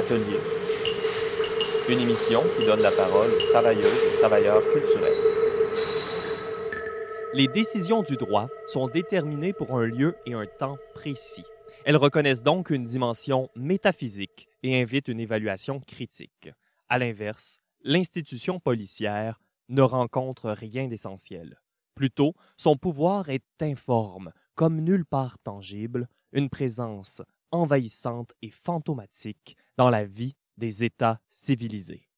Atelier. Une émission qui donne la parole aux travailleuses et travailleurs culturels. Les décisions du droit sont déterminées pour un lieu et un temps précis. Elles reconnaissent donc une dimension métaphysique et invitent une évaluation critique. À l'inverse, l'institution policière ne rencontre rien d'essentiel. Plutôt, son pouvoir est informe, comme nulle part tangible, une présence envahissante et fantomatique dans la vie des États civilisés.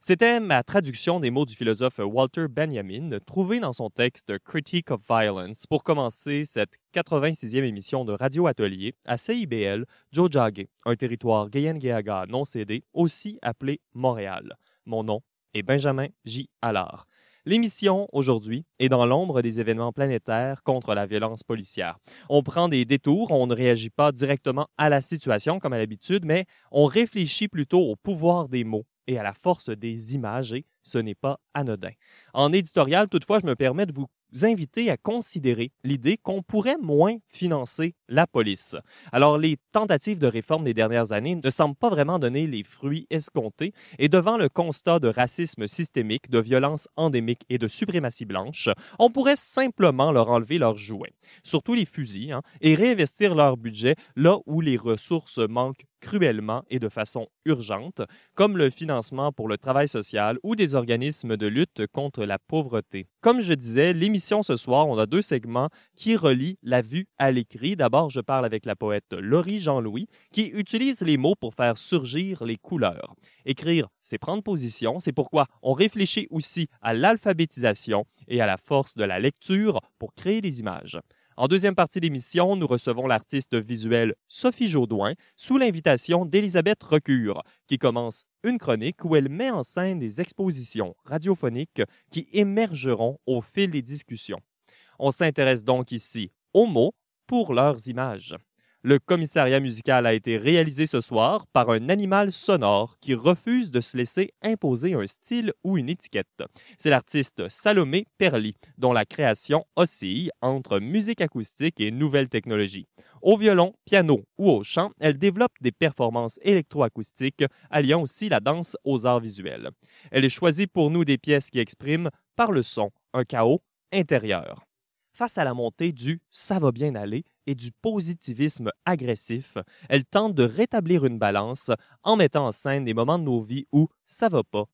C'était ma traduction des mots du philosophe Walter Benjamin, trouvé dans son texte Critique of Violence, pour commencer cette 86e émission de Radio Atelier à CIBL, Jojage, un territoire Gayen-Geaga non cédé, aussi appelé Montréal. Mon nom est Benjamin J. Allard. L'émission, aujourd'hui, est dans l'ombre des événements planétaires contre la violence policière. On prend des détours, on ne réagit pas directement à la situation comme à l'habitude, mais on réfléchit plutôt au pouvoir des mots et à la force des images, et ce n'est pas anodin. En éditorial, toutefois, je me permets de vous inviter à considérer l'idée qu'on pourrait moins financer la police. Alors, les tentatives de réforme des dernières années ne semblent pas vraiment donner les fruits escomptés et devant le constat de racisme systémique, de violence endémique et de suprématie blanche, on pourrait simplement leur enlever leurs jouets, surtout les fusils, hein, et réinvestir leur budget là où les ressources manquent cruellement et de façon urgente, comme le financement pour le travail social ou des organismes de lutte contre la pauvreté. Comme je disais, l'émission ce soir, on a deux segments qui relient la vue à l'écrit. D'abord, je parle avec la poète Laurie Jean-Louis, qui utilise les mots pour faire surgir les couleurs. Écrire, c'est prendre position, c'est pourquoi on réfléchit aussi à l'alphabétisation et à la force de la lecture pour créer des images. En deuxième partie d'émission, nous recevons l'artiste visuelle Sophie Jaudoin sous l'invitation d'Elisabeth Recure, qui commence une chronique où elle met en scène des expositions radiophoniques qui émergeront au fil des discussions. On s'intéresse donc ici aux mots pour leurs images. Le commissariat musical a été réalisé ce soir par un animal sonore qui refuse de se laisser imposer un style ou une étiquette. C'est l'artiste Salomé Perly, dont la création oscille entre musique acoustique et nouvelles technologies. Au violon, piano ou au chant, elle développe des performances électroacoustiques alliant aussi la danse aux arts visuels. Elle choisit pour nous des pièces qui expriment, par le son, un chaos intérieur. Face à la montée du ça va bien aller, et du positivisme agressif, elle tente de rétablir une balance en mettant en scène des moments de nos vies où ça va pas,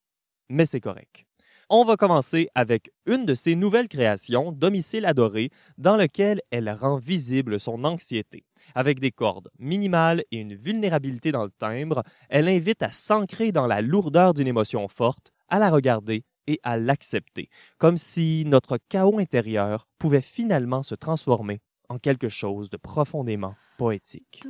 mais c'est correct. On va commencer avec une de ses nouvelles créations, Domicile adoré, dans lequel elle rend visible son anxiété. Avec des cordes minimales et une vulnérabilité dans le timbre, elle invite à s'ancrer dans la lourdeur d'une émotion forte, à la regarder et à l'accepter, comme si notre chaos intérieur pouvait finalement se transformer en quelque chose de profondément poétique.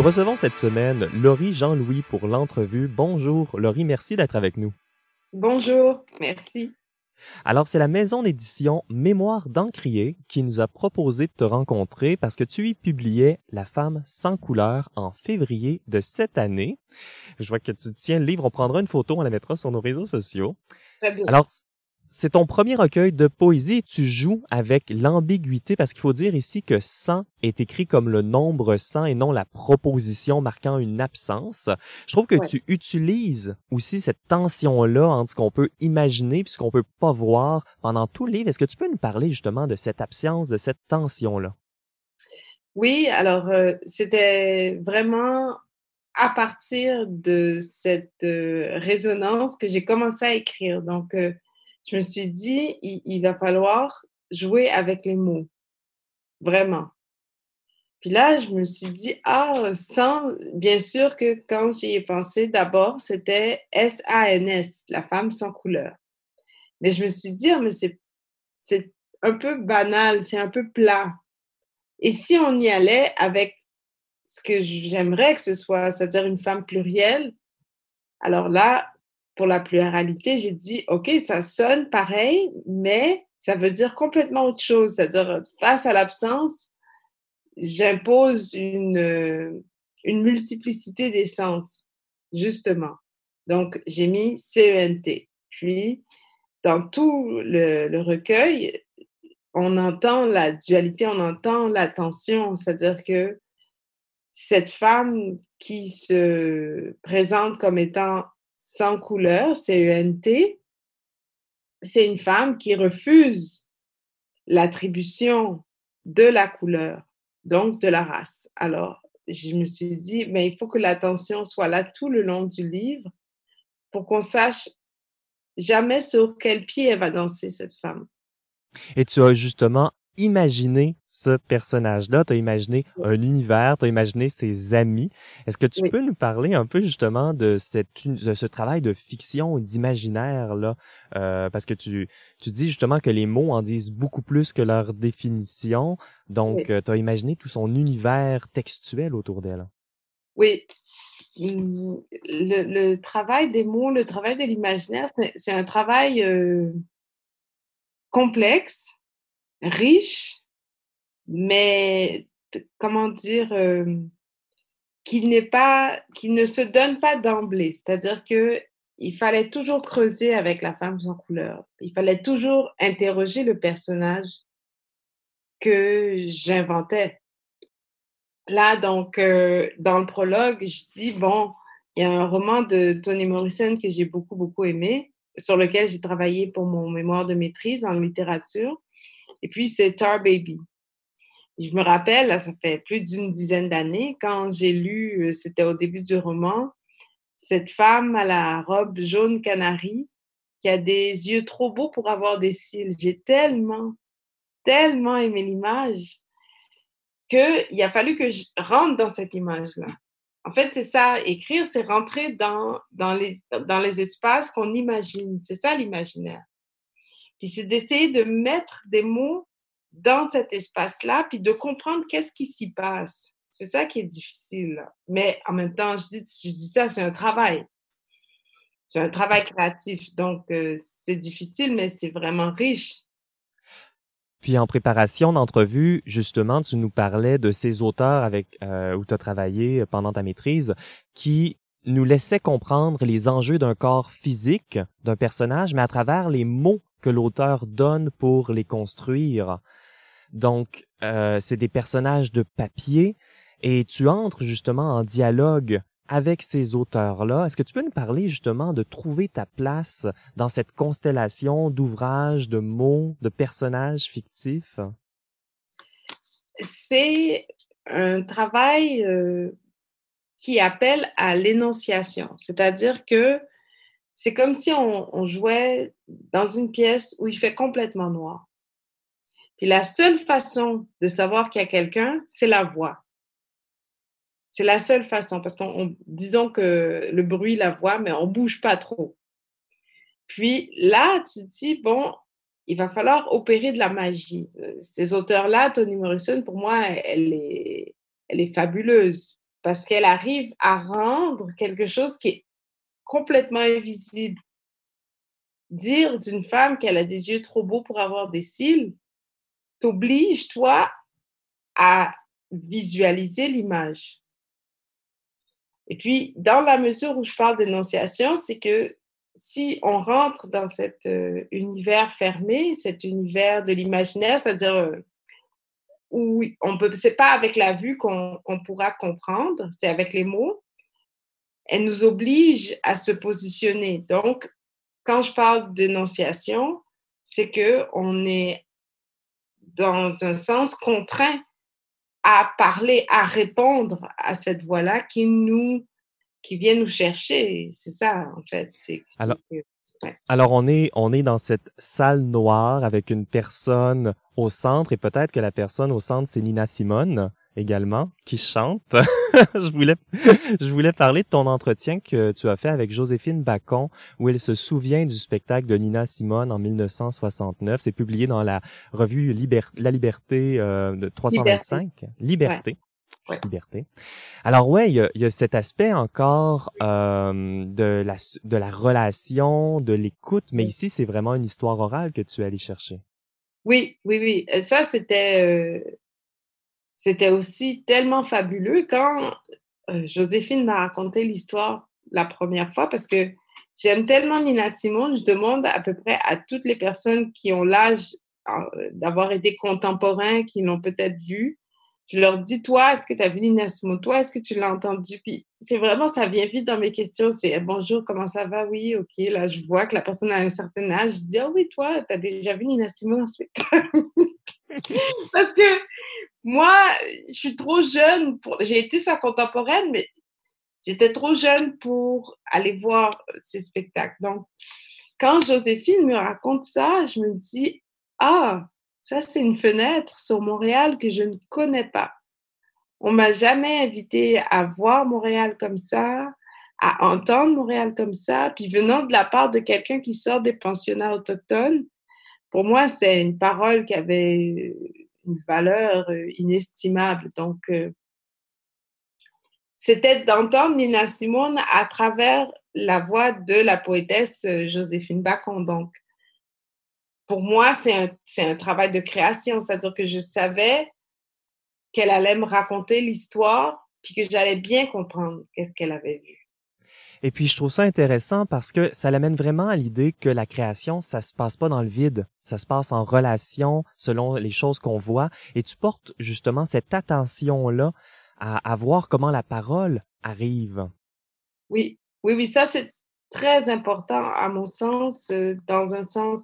Nous recevons cette semaine Laurie Jean-Louis pour l'entrevue. Bonjour Laurie, merci d'être avec nous. Bonjour, merci. Alors, c'est la maison d'édition Mémoire d'Encrier qui nous a proposé de te rencontrer parce que tu y publiais La femme sans couleur en février de cette année. Je vois que tu tiens le livre, on prendra une photo, on la mettra sur nos réseaux sociaux. Très bien. Alors, c'est ton premier recueil de poésie et tu joues avec l'ambiguïté parce qu'il faut dire ici que 100 est écrit comme le nombre 100 et non la proposition marquant une absence. Je trouve que Ouais. tu utilises aussi cette tension-là entre ce qu'on peut imaginer et ce qu'on peut pas voir pendant tout le livre. Est-ce que tu peux nous parler justement de cette absence, de cette tension-là? Oui, alors euh, c'était vraiment à partir de cette euh, résonance que j'ai commencé à écrire. Donc, euh, je me suis dit, il, va falloir jouer avec les mots, vraiment. Puis là, je me suis dit, ah, sans, bien sûr que quand j'y ai pensé, d'abord, c'était S-A-N-S, la femme sans couleur. Mais je me suis dit, ah, mais c'est un peu banal, c'est un peu plat. Et si on y allait avec ce que j'aimerais que ce soit, c'est-à-dire une femme plurielle, alors là, pour la pluralité, j'ai dit, OK, ça sonne pareil, mais ça veut dire complètement autre chose. C'est-à-dire, face à l'absence, j'impose une, une multiplicité d'essence, justement. Donc, j'ai mis CENT. Puis, dans tout le, le recueil, on entend la dualité, on entend la tension, c'est-à-dire que cette femme qui se présente comme étant sans couleur, CENT, c'est une femme qui refuse l'attribution de la couleur, donc de la race. Alors, je me suis dit, mais il faut que l'attention soit là tout le long du livre pour qu'on sache jamais sur quel pied elle va danser, cette femme. Et tu as justement imaginé ce personnage-là, tu as imaginé un univers, tu as imaginé ses amis. Est-ce que tu Oui. peux nous parler un peu justement de, cette, de ce travail de fiction, d'imaginaire là, Euh, parce que tu, tu dis justement que les mots en disent beaucoup plus que leur définition, donc Oui. tu as imaginé tout son univers textuel autour d'elle. Oui, le, le travail des mots, le travail de l'imaginaire, c'est c'est un travail euh, complexe, riche, mais comment dire, euh, qui n'est pas, qui ne se donne pas d'emblée. C'est-à-dire que il fallait toujours creuser avec la femme sans couleur. Il fallait toujours interroger le personnage que j'inventais. Là, donc, euh, dans le prologue, je dis, bon, il y a un roman de Toni Morrison que j'ai beaucoup, beaucoup aimé, sur lequel j'ai travaillé pour mon mémoire de maîtrise en littérature. Et puis, c'est Tar Baby. Je me rappelle, ça fait plus d'une dizaine d'années, quand j'ai lu, euh, c'était au début du roman, cette femme à la robe jaune canari qui a des yeux trop beaux pour avoir des cils. J'ai tellement, tellement aimé l'image qu'il a fallu que je rentre dans cette image-là. En fait, c'est ça, écrire, c'est rentrer dans, dans, les, dans les espaces qu'on imagine. C'est ça l'imaginaire. Puis c'est d'essayer de mettre des mots dans cet espace-là, puis de comprendre qu'est-ce qui s'y passe. C'est ça qui est difficile. Mais en même temps, je dis, je dis ça, c'est un travail. C'est un travail créatif. Donc, euh, c'est difficile, mais c'est vraiment riche. Puis en préparation d'entrevue, justement, tu nous parlais de ces auteurs avec euh, où tu as travaillé pendant ta maîtrise qui nous laissaient comprendre les enjeux d'un corps physique d'un personnage, mais à travers les mots que l'auteur donne pour les construire. Donc, euh, c'est des personnages de papier et tu entres justement en dialogue avec ces auteurs-là. Est-ce que tu peux nous parler justement de trouver ta place dans cette constellation d'ouvrages, de mots, de personnages fictifs? C'est un travail euh, qui appelle à l'énonciation, c'est-à-dire que c'est comme si on, jouait dans une pièce où il fait complètement noir. Puis la seule façon de savoir qu'il y a quelqu'un, c'est la voix. C'est la seule façon, parce qu'on disons que le bruit, la voix, mais on bouge pas trop. Puis là, tu te dis, bon, il va falloir opérer de la magie. Ces auteurs-là, Toni Morrison, pour moi, elle est, elle est fabuleuse. parce qu'elle arrive à rendre quelque chose qui est complètement invisible. Dire d'une femme qu'elle a des yeux trop beaux pour avoir des cils t'oblige, toi, à visualiser l'image. Et puis, dans la mesure où je parle d'énonciation, c'est que si on rentre dans cet euh, univers fermé, cet univers de l'imaginaire, c'est-à-dire euh, où on peut, c'est pas avec la vue qu'on pourra comprendre, c'est avec les mots. Elle nous oblige à se positionner. Donc, quand je parle d'énonciation, c'est que on est dans un sens contraint à parler, à répondre à cette voix-là qui nous, qui vient nous chercher. C'est ça, en fait. Alors, alors, on est, on est dans cette salle noire avec une personne au centre et peut-être que la personne au centre, c'est Nina Simone également qui chante. je voulais je voulais parler de ton entretien que tu as fait avec Joséphine Bacon où elle se souvient du spectacle de Nina Simone en 1969, c'est publié dans la revue La Liberté euh, de 325, Liberté. Liberté. Alors ouais, il y a, cet aspect encore euh, de la de la relation, de l'écoute, mais ici c'est vraiment une histoire orale que tu es allé chercher. Oui, oui, oui. Ça c'était euh, c'était aussi tellement fabuleux quand euh, Joséphine m'a raconté l'histoire la première fois parce que j'aime tellement Nina Simone, je demande à peu près à toutes les personnes qui ont l'âge d'avoir été contemporains, qui l'ont peut-être vu, je leur dis, toi, est-ce que tu as vu Nina Simone? Toi, est-ce que tu l'as entendu? Puis c'est vraiment, ça vient vite dans mes questions. C'est bonjour, comment ça va? Oui, OK. Là, je vois que la personne a un certain âge. Je dis, ah oui, toi, tu as déjà vu Nina Simone en? Parce que moi, je suis trop jeune pour. J'ai été sa contemporaine, mais j'étais trop jeune pour aller voir ces spectacles. Donc, quand Joséphine me raconte ça, je me dis, ah, ça, c'est une fenêtre sur Montréal que je ne connais pas. On m'a jamais invité à voir Montréal comme ça, à entendre Montréal comme ça. Puis venant de la part de quelqu'un qui sort des pensionnats autochtones, pour moi, c'est une parole qui avait une valeur euh, inestimable. Donc, euh, c'était d'entendre Nina Simone à travers la voix de la poétesse euh, Joséphine Bacon. Donc, pour moi, c'est un, travail de création, c'est-à-dire que je savais qu'elle allait me raconter l'histoire, puis que j'allais bien comprendre qu'est-ce qu'elle avait vu. Et puis, je trouve ça intéressant parce que ça l'amène vraiment à l'idée que la création, ça se passe pas dans le vide. Ça se passe en relation selon les choses qu'on voit. Et tu portes justement cette attention-là à, voir comment la parole arrive. Oui, oui, oui, ça, c'est très important à mon sens, euh, dans un sens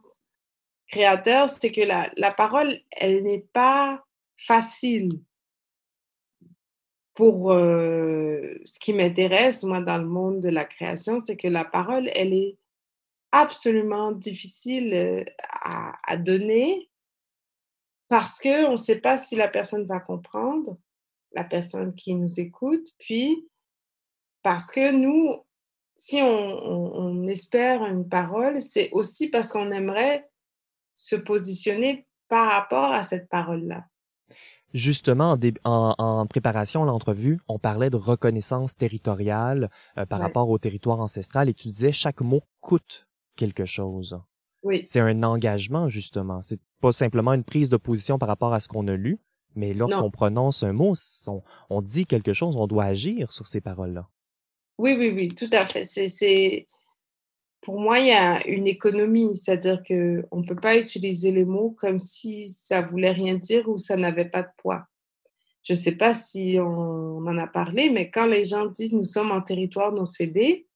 créateur, c'est que la, parole, elle n'est pas facile. Pour euh, ce qui m'intéresse, moi, dans le monde de la création, c'est que la parole, elle est absolument difficile euh, à, donner parce qu'on ne sait pas si la personne va comprendre, la personne qui nous écoute, puis parce que nous, si on espère une parole, c'est aussi parce qu'on aimerait se positionner par rapport à cette parole-là. Justement, en, en, préparation à l'entrevue, on parlait de reconnaissance territoriale euh, par rapport au territoire ancestral et tu disais chaque mot coûte quelque chose. Oui. C'est un engagement, justement. C'est pas simplement une prise de position par rapport à ce qu'on a lu, mais lorsqu'on prononce un mot, on, on, dit quelque chose, on doit agir sur ces paroles-là. Oui, oui, oui, tout à fait. C'est pour moi, il y a une économie, c'est-à-dire qu'on ne peut pas utiliser les mots comme si ça voulait rien dire ou ça n'avait pas de poids. Je ne sais pas si on en a parlé, mais quand les gens disent nous sommes en territoire non cédé,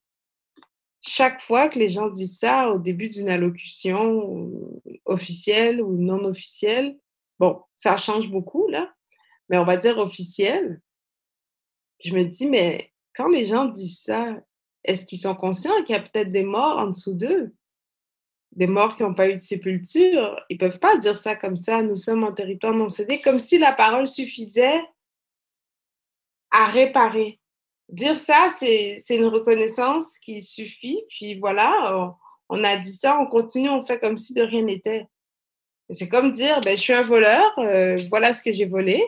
chaque fois que les gens disent ça au début d'une allocution officielle ou non officielle, bon, ça change beaucoup là, mais on va dire officielle. Je me dis, mais quand les gens disent ça, est-ce qu'ils sont conscients qu'il y a peut-être des morts en dessous d'eux? Des morts qui n'ont pas eu de sépulture? Ils ne peuvent pas dire ça comme ça, nous sommes en territoire non cédé, comme si la parole suffisait à réparer. Dire ça, c'est une reconnaissance qui suffit, puis voilà, on, a dit ça, on continue, on fait comme si de rien n'était. C'est comme dire, ben, je suis un voleur, euh, voilà ce que j'ai volé,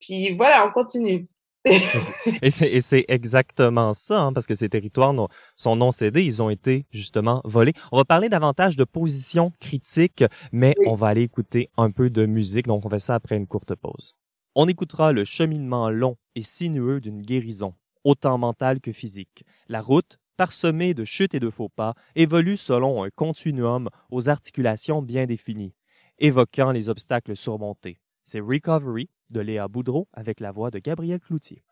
puis voilà, on continue. et c'est exactement ça, hein, parce que ces territoires sont non cédés, ils ont été justement volés. On va parler davantage de position critique, mais on va aller écouter un peu de musique, donc on fait ça après une courte pause. On écoutera le cheminement long et sinueux d'une guérison, autant mentale que physique. La route, parsemée de chutes et de faux pas, évolue selon un continuum aux articulations bien définies, évoquant les obstacles surmontés. C'est Recovery de Léa Boudreau avec la voix de Gabriel Cloutier.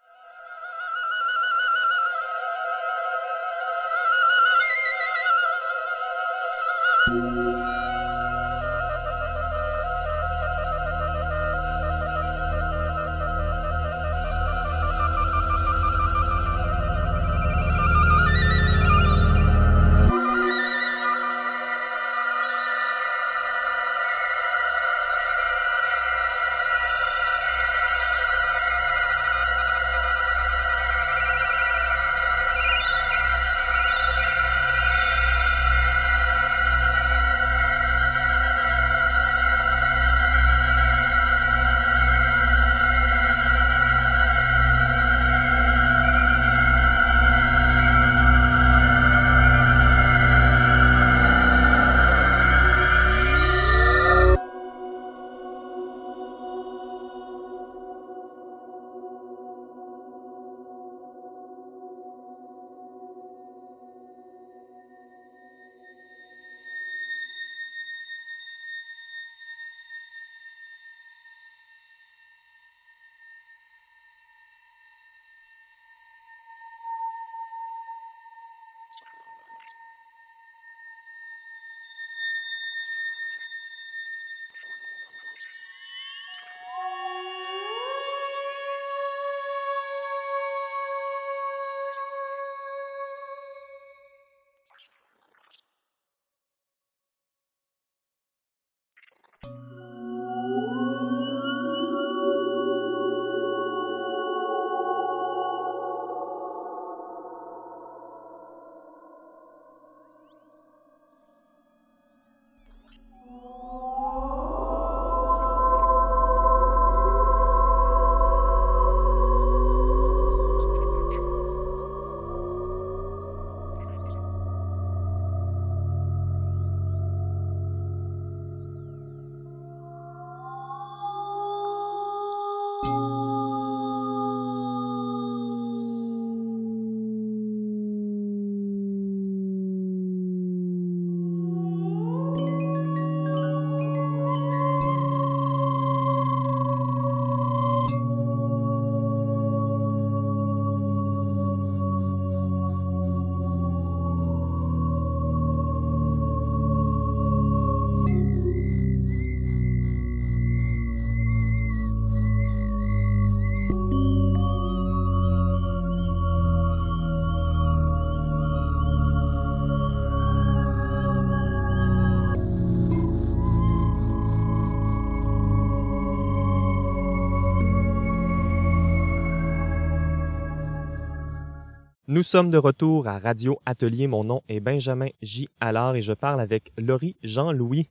Nous sommes de retour à Radio Atelier. Mon nom est Benjamin J. Allard et je parle avec Laurie Jean-Louis.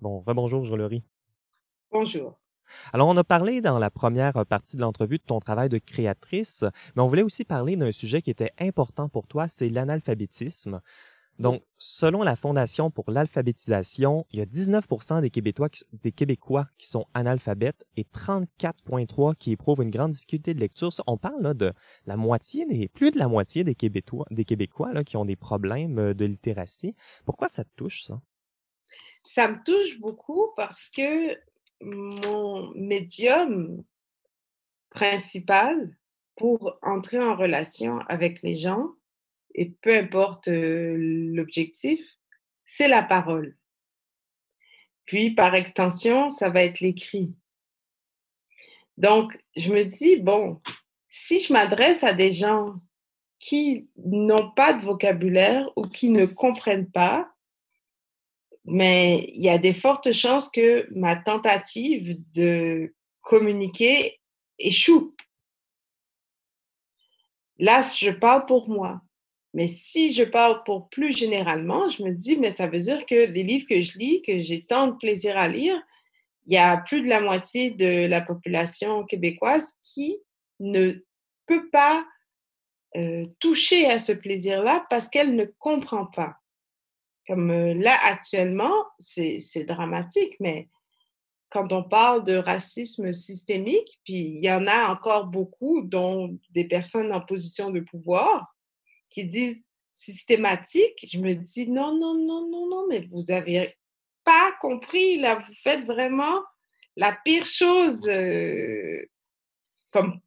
Bon, rebonjour, Laurie. Bonjour. Alors, on a parlé dans la première partie de l'entrevue de ton travail de créatrice, mais on voulait aussi parler d'un sujet qui était important pour toi, c'est l'analphabétisme. Donc, selon la Fondation pour l'alphabétisation, il y a 19 des Québécois, qui, des Québécois qui sont analphabètes et 34,3% qui éprouvent une grande difficulté de lecture. On parle là de la moitié, des, plus de la moitié des Québécois, qui ont des problèmes euh, de littératie. Pourquoi ça te touche, ça? Ça me touche beaucoup parce que mon médium principal pour entrer en relation avec les gens, et peu importe l'objectif, c'est la parole. Puis, par extension, ça va être l'écrit. Donc, je me dis, bon, si je m'adresse à des gens qui n'ont pas de vocabulaire ou qui ne comprennent pas, mais il y a des fortes chances que ma tentative de communiquer échoue. Là, je parle pour moi. Mais si je parle pour plus généralement, je me dis, mais ça veut dire que les livres que je lis, que j'ai tant de plaisir à lire, il y a plus de la moitié de la population québécoise qui ne peut pas euh, toucher à ce plaisir-là parce qu'elle ne comprend pas. Comme euh, là, actuellement, c'est dramatique, mais quand on parle de racisme systémique, puis il y en a encore beaucoup, dont des personnes en position de pouvoir, qui disent systématique, je me dis non, non, non, non, non, mais vous avez pas compris, là, vous faites vraiment la pire chose euh, comme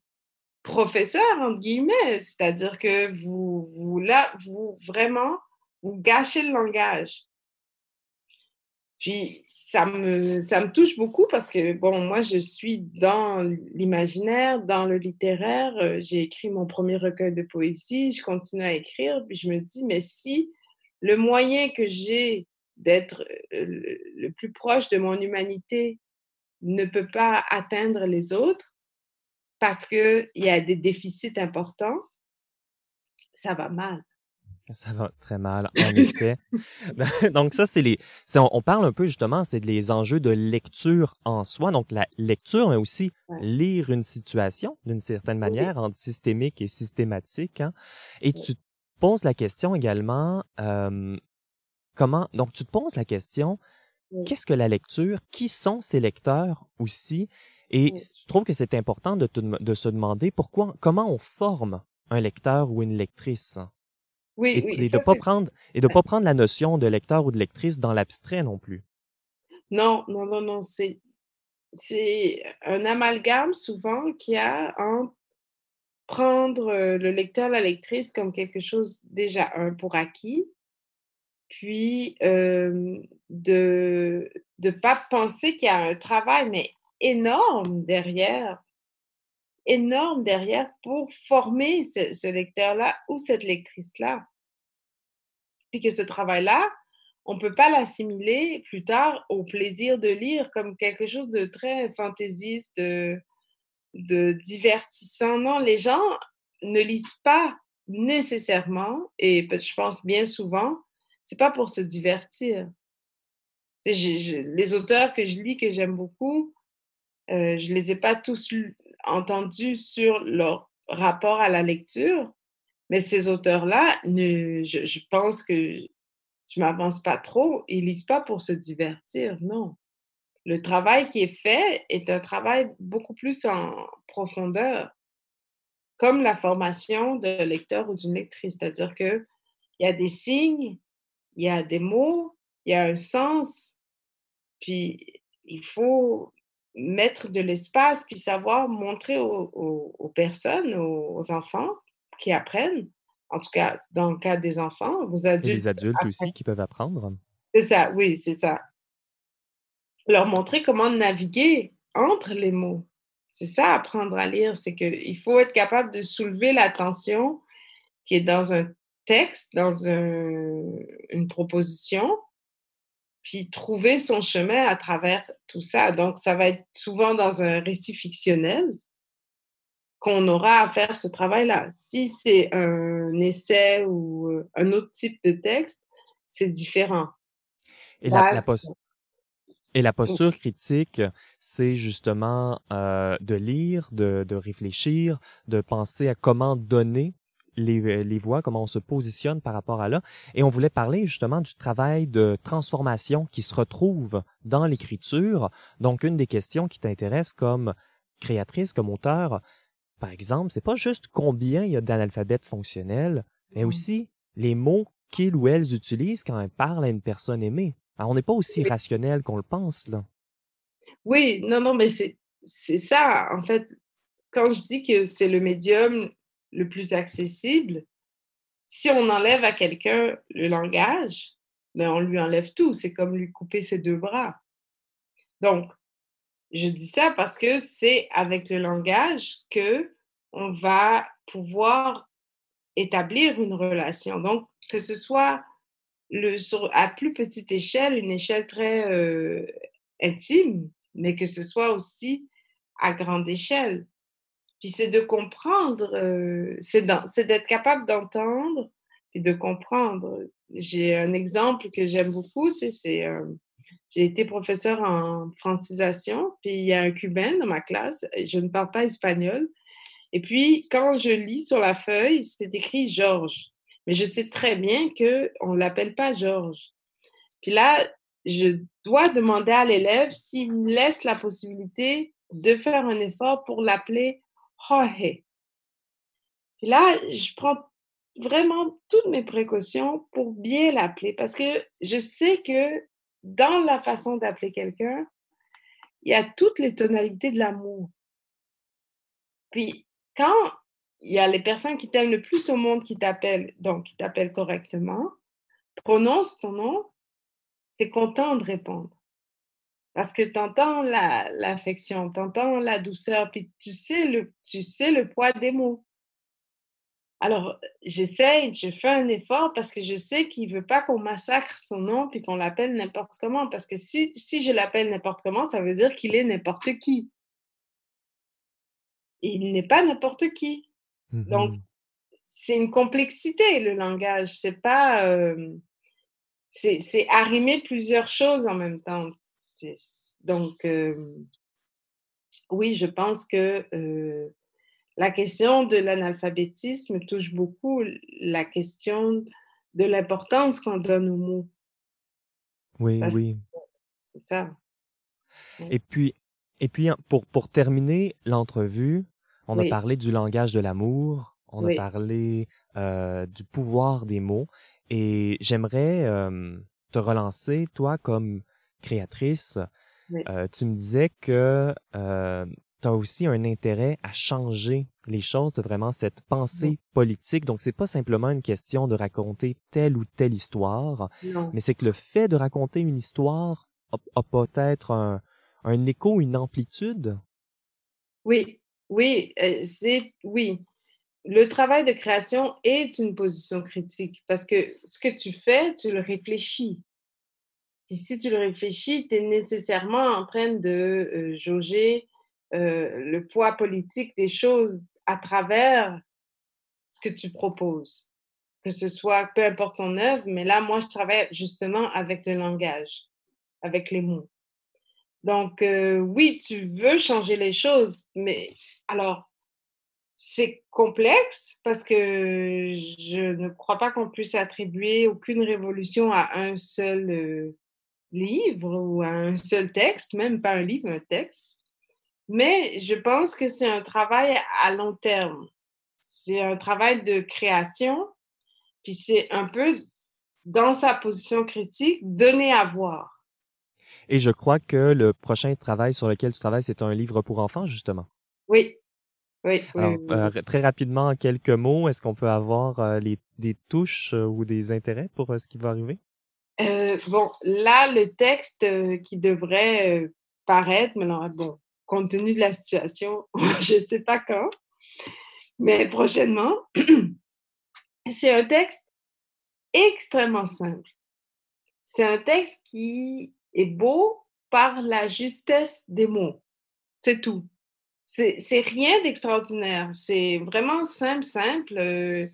professeur, entre guillemets, c'est-à-dire que vous, vous, là, vous vraiment, vous gâchez le langage. Puis ça me, ça me touche beaucoup parce que, bon, moi, je suis dans l'imaginaire, dans le littéraire. Euh, j'ai écrit mon premier recueil de poésie, je continue à écrire, puis je me dis, mais si le moyen que j'ai d'être euh, le plus proche de mon humanité ne peut pas atteindre les autres parce qu'il y a des déficits importants, ça va mal. Ça va très mal, en effet. Donc ça, c'est les... On, parle un peu justement, c'est les enjeux de lecture en soi. Donc la lecture, mais aussi lire une situation d'une certaine manière, entre systémique et systématique. Hein. Et tu te poses la question également, comment... Donc tu te poses la question, qu'est-ce que la lecture? Qui sont ces lecteurs aussi? Et tu trouves que c'est important de, de se demander pourquoi, comment on forme un lecteur ou une lectrice? Oui, et, oui. Et de ne pas, prendre, et de pas prendre la notion de lecteur ou de lectrice dans l'abstrait non plus. Non, non, non, non. C'est, c'est un amalgame souvent qu'il y a en prendre euh, le lecteur, la lectrice comme quelque chose déjà un pour acquis, puis euh, de ne pas penser qu'il y a un travail, mais énorme derrière, énorme derrière pour former ce, lecteur-là ou cette lectrice-là. Puis que ce travail-là, on ne peut pas l'assimiler plus tard au plaisir de lire comme quelque chose de très fantaisiste, de, de divertissant. Non, les gens ne lisent pas nécessairement, et je pense bien souvent, c'est pas pour se divertir. les auteurs que je lis, que j'aime beaucoup, euh, je ne les ai pas tous entendus sur leur rapport à la lecture, mais ces auteurs-là, je, pense que je m'avance pas trop, ils lisent pas pour se divertir, non. Le travail qui est fait est un travail beaucoup plus en profondeur, comme la formation de lecteur ou d'une lectrice, c'est-à-dire qu'il y a des signes, il y a des mots, il y a un sens, puis il faut mettre de l'espace, puis savoir montrer aux, personnes, aux, enfants qui apprennent, en tout cas dans le cas des enfants, aux adultes. Et les adultes aussi qui peuvent apprendre. C'est ça, oui, c'est ça. Leur montrer comment naviguer entre les mots. C'est ça, apprendre à lire, c'est qu'il faut être capable de soulever l'attention qui est dans un texte, dans une proposition, puis trouver son chemin à travers tout ça. Donc, ça va être souvent dans un récit fictionnel qu'on aura à faire ce travail-là. Si c'est un essai ou euh, un autre type de texte, c'est différent. Et la, et la posture critique, c'est justement euh, de lire, de, de réfléchir, de penser à comment donner les, les voix, comment on se positionne par rapport à là. Et on voulait parler justement du travail de transformation qui se retrouve dans l'écriture. Donc, une des questions qui t'intéresse comme créatrice, comme auteur, par exemple, c'est pas juste combien il y a d'analphabètes fonctionnels, mais mmh. aussi les mots qu'ils ou elles utilisent quand elles parlent à une personne aimée. Alors, on n'est pas aussi rationnel qu'on le pense, là. Oui, non, non, mais c'est ça. En fait, quand je dis que c'est le médium le plus accessible, si on enlève à quelqu'un le langage, ben on lui enlève tout. C'est comme lui couper ses deux bras. Donc, je dis ça parce que c'est avec le langage que on va pouvoir établir une relation. Donc, que ce soit le, sur, à plus petite échelle, une échelle très euh, intime, mais que ce soit aussi à grande échelle. Puis c'est de comprendre, euh, c'est d'être capable d'entendre et de comprendre. J'ai un exemple que j'aime beaucoup, c'est euh, j'ai été professeur en francisation, puis il y a un Cubain dans ma classe, je ne parle pas espagnol, Et puis, quand je lis sur la feuille, c'est écrit Georges. Mais je sais très bien qu'on ne l'appelle pas Georges. Puis là, je dois demander à l'élève s'il me laisse la possibilité de faire un effort pour l'appeler Jorge. Puis là, je prends vraiment toutes mes précautions pour bien l'appeler parce que je sais que dans la façon d'appeler quelqu'un, il y a toutes les tonalités de l'amour. Puis quand il y a les personnes qui t'aiment le plus au monde qui t'appellent, donc qui t'appellent correctement, prononce ton nom, tu es content de répondre. Parce que tu entends l'affection, tu entends la douceur, puis tu sais, le, tu sais le poids des mots. Alors, j'essaye, je fais un effort parce que je sais qu'il ne veut pas qu'on massacre son nom puis qu'on l'appelle n'importe comment. Parce que si, si je l'appelle n'importe comment, ça veut dire qu'il est n'importe qui. il n'est pas n'importe qui. Donc, mmh c'est une complexité, le langage. C'est pas. Euh, c'est arrimer plusieurs choses en même temps. Donc, euh, oui, je pense que euh, la question de l'analphabétisme touche beaucoup la question de l'importance qu'on donne aux mots. Oui, oui. C'est ça. Et puis, et puis pour, pour terminer l'entrevue, on a parlé du langage de l'amour, on a parlé euh, du pouvoir des mots, et j'aimerais te relancer, toi, comme créatrice. Euh, tu me disais que tu as aussi un intérêt à changer les choses, de vraiment cette pensée politique. Donc, c'est pas simplement une question de raconter telle ou telle histoire, mais c'est que le fait de raconter une histoire a, peut-être un, un, écho, une amplitude? Oui, oui, euh, c'est oui. Le travail de création est une position critique parce que ce que tu fais, tu le réfléchis. Et si tu le réfléchis, tu es nécessairement en train de euh, jauger euh, le poids politique des choses à travers ce que tu proposes. Que ce soit, peu importe ton œuvre, mais là, moi, je travaille justement avec le langage, avec les mots. Donc, euh, oui, tu veux changer les choses, mais alors, c'est complexe parce que je ne crois pas qu'on puisse attribuer aucune révolution à un seul livre ou à un seul texte, même pas un livre, un texte. Mais je pense que c'est un travail à long terme. C'est un travail de création, puis c'est un peu dans sa position critique, donner à voir. Et je crois que le prochain travail sur lequel tu travailles, c'est un livre pour enfants, justement. Oui. Oui, euh, très rapidement, en quelques mots, est-ce qu'on peut avoir euh, les, des touches euh, ou des intérêts pour ce qui va arriver? Bon, là, le texte qui devrait paraître, mais non, bon, compte tenu de la situation, je ne sais pas quand, mais prochainement. C'est un texte extrêmement simple. C'est un texte qui est beau par la justesse des mots. C'est tout. C'est rien d'extraordinaire. C'est vraiment simple, simple.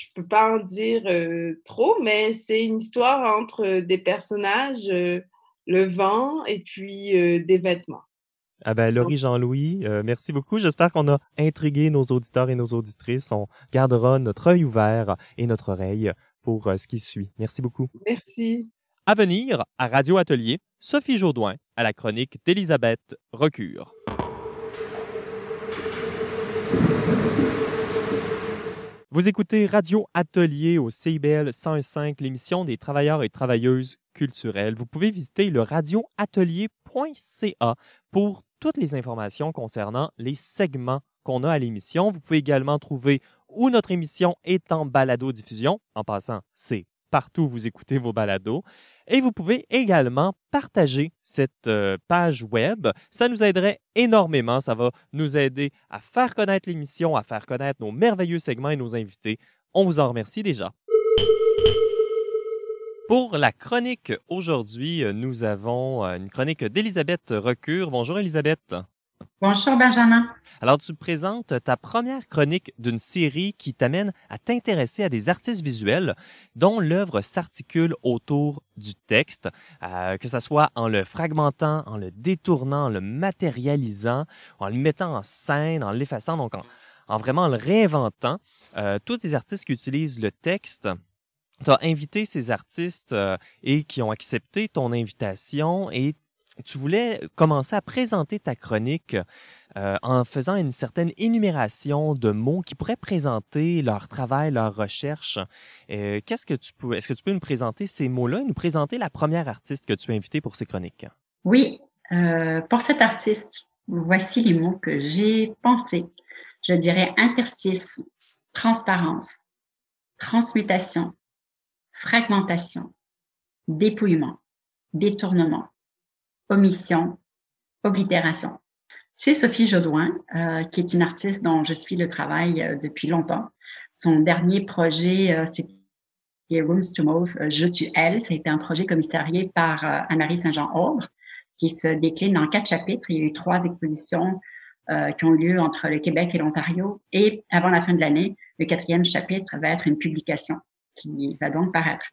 Je ne peux pas en dire euh, trop, mais c'est une histoire entre des personnages, euh, le vent et puis des vêtements. Ah ben, Laurie Jean-Louis, euh, merci beaucoup. J'espère qu'on a intrigué nos auditeurs et nos auditrices. On gardera notre œil ouvert et notre oreille pour euh, ce qui suit. Merci beaucoup. Merci. À venir, à Radio Atelier, Sophie Jourdouin à la chronique d'Elisabeth Recure. Vous écoutez Radio Atelier au CIBL 105, l'émission des travailleurs et travailleuses culturelles. Vous pouvez visiter le radioatelier.ca pour toutes les informations concernant les segments qu'on a à l'émission. Vous pouvez également trouver où notre émission est en balado-diffusion. En passant, c'est partout où vous écoutez vos balados. Et vous pouvez également partager cette euh, page web. Ça nous aiderait énormément. Ça va nous aider à faire connaître l'émission, à faire connaître nos merveilleux segments et nos invités. On vous en remercie déjà. Pour la chronique aujourd'hui, nous avons euh, une chronique d'Elisabeth Recure. Bonjour Elisabeth. Bonjour Benjamin. Alors tu présentes ta première chronique d'une série qui t'amène à t'intéresser à des artistes visuels dont l'œuvre s'articule autour du texte, euh, que ce soit en le fragmentant, en le détournant, en le matérialisant, en le mettant en scène, en l'effaçant, donc en vraiment le réinventant. tous les artistes qui utilisent le texte tu as invité ces artistes et qui ont accepté ton invitation et tu voulais commencer à présenter ta chronique euh, en faisant une certaine énumération de mots qui pourraient présenter leur travail, leur recherche. Euh, qu'est-ce que tu peux, est-ce que tu peux nous présenter ces mots-là et nous présenter la première artiste que tu as invitée pour ces chroniques? Oui, euh, pour cet artiste, voici les mots que j'ai pensés. Je dirais interstice, transparence, transmutation, fragmentation, dépouillement, détournement, omission, oblitération. C'est Sophie Jodouin, euh, qui est une artiste dont je suis le travail euh, depuis longtemps. Son dernier projet, euh, c'est Rooms to Move, Je tue elle. Ça a été un projet commissarié par Anne-Marie Saint-Jean-Aubre, qui se décline en quatre chapitres. Il y a eu trois expositions qui ont lieu entre le Québec et l'Ontario. Et avant la fin de l'année, le quatrième chapitre va être une publication qui va donc paraître.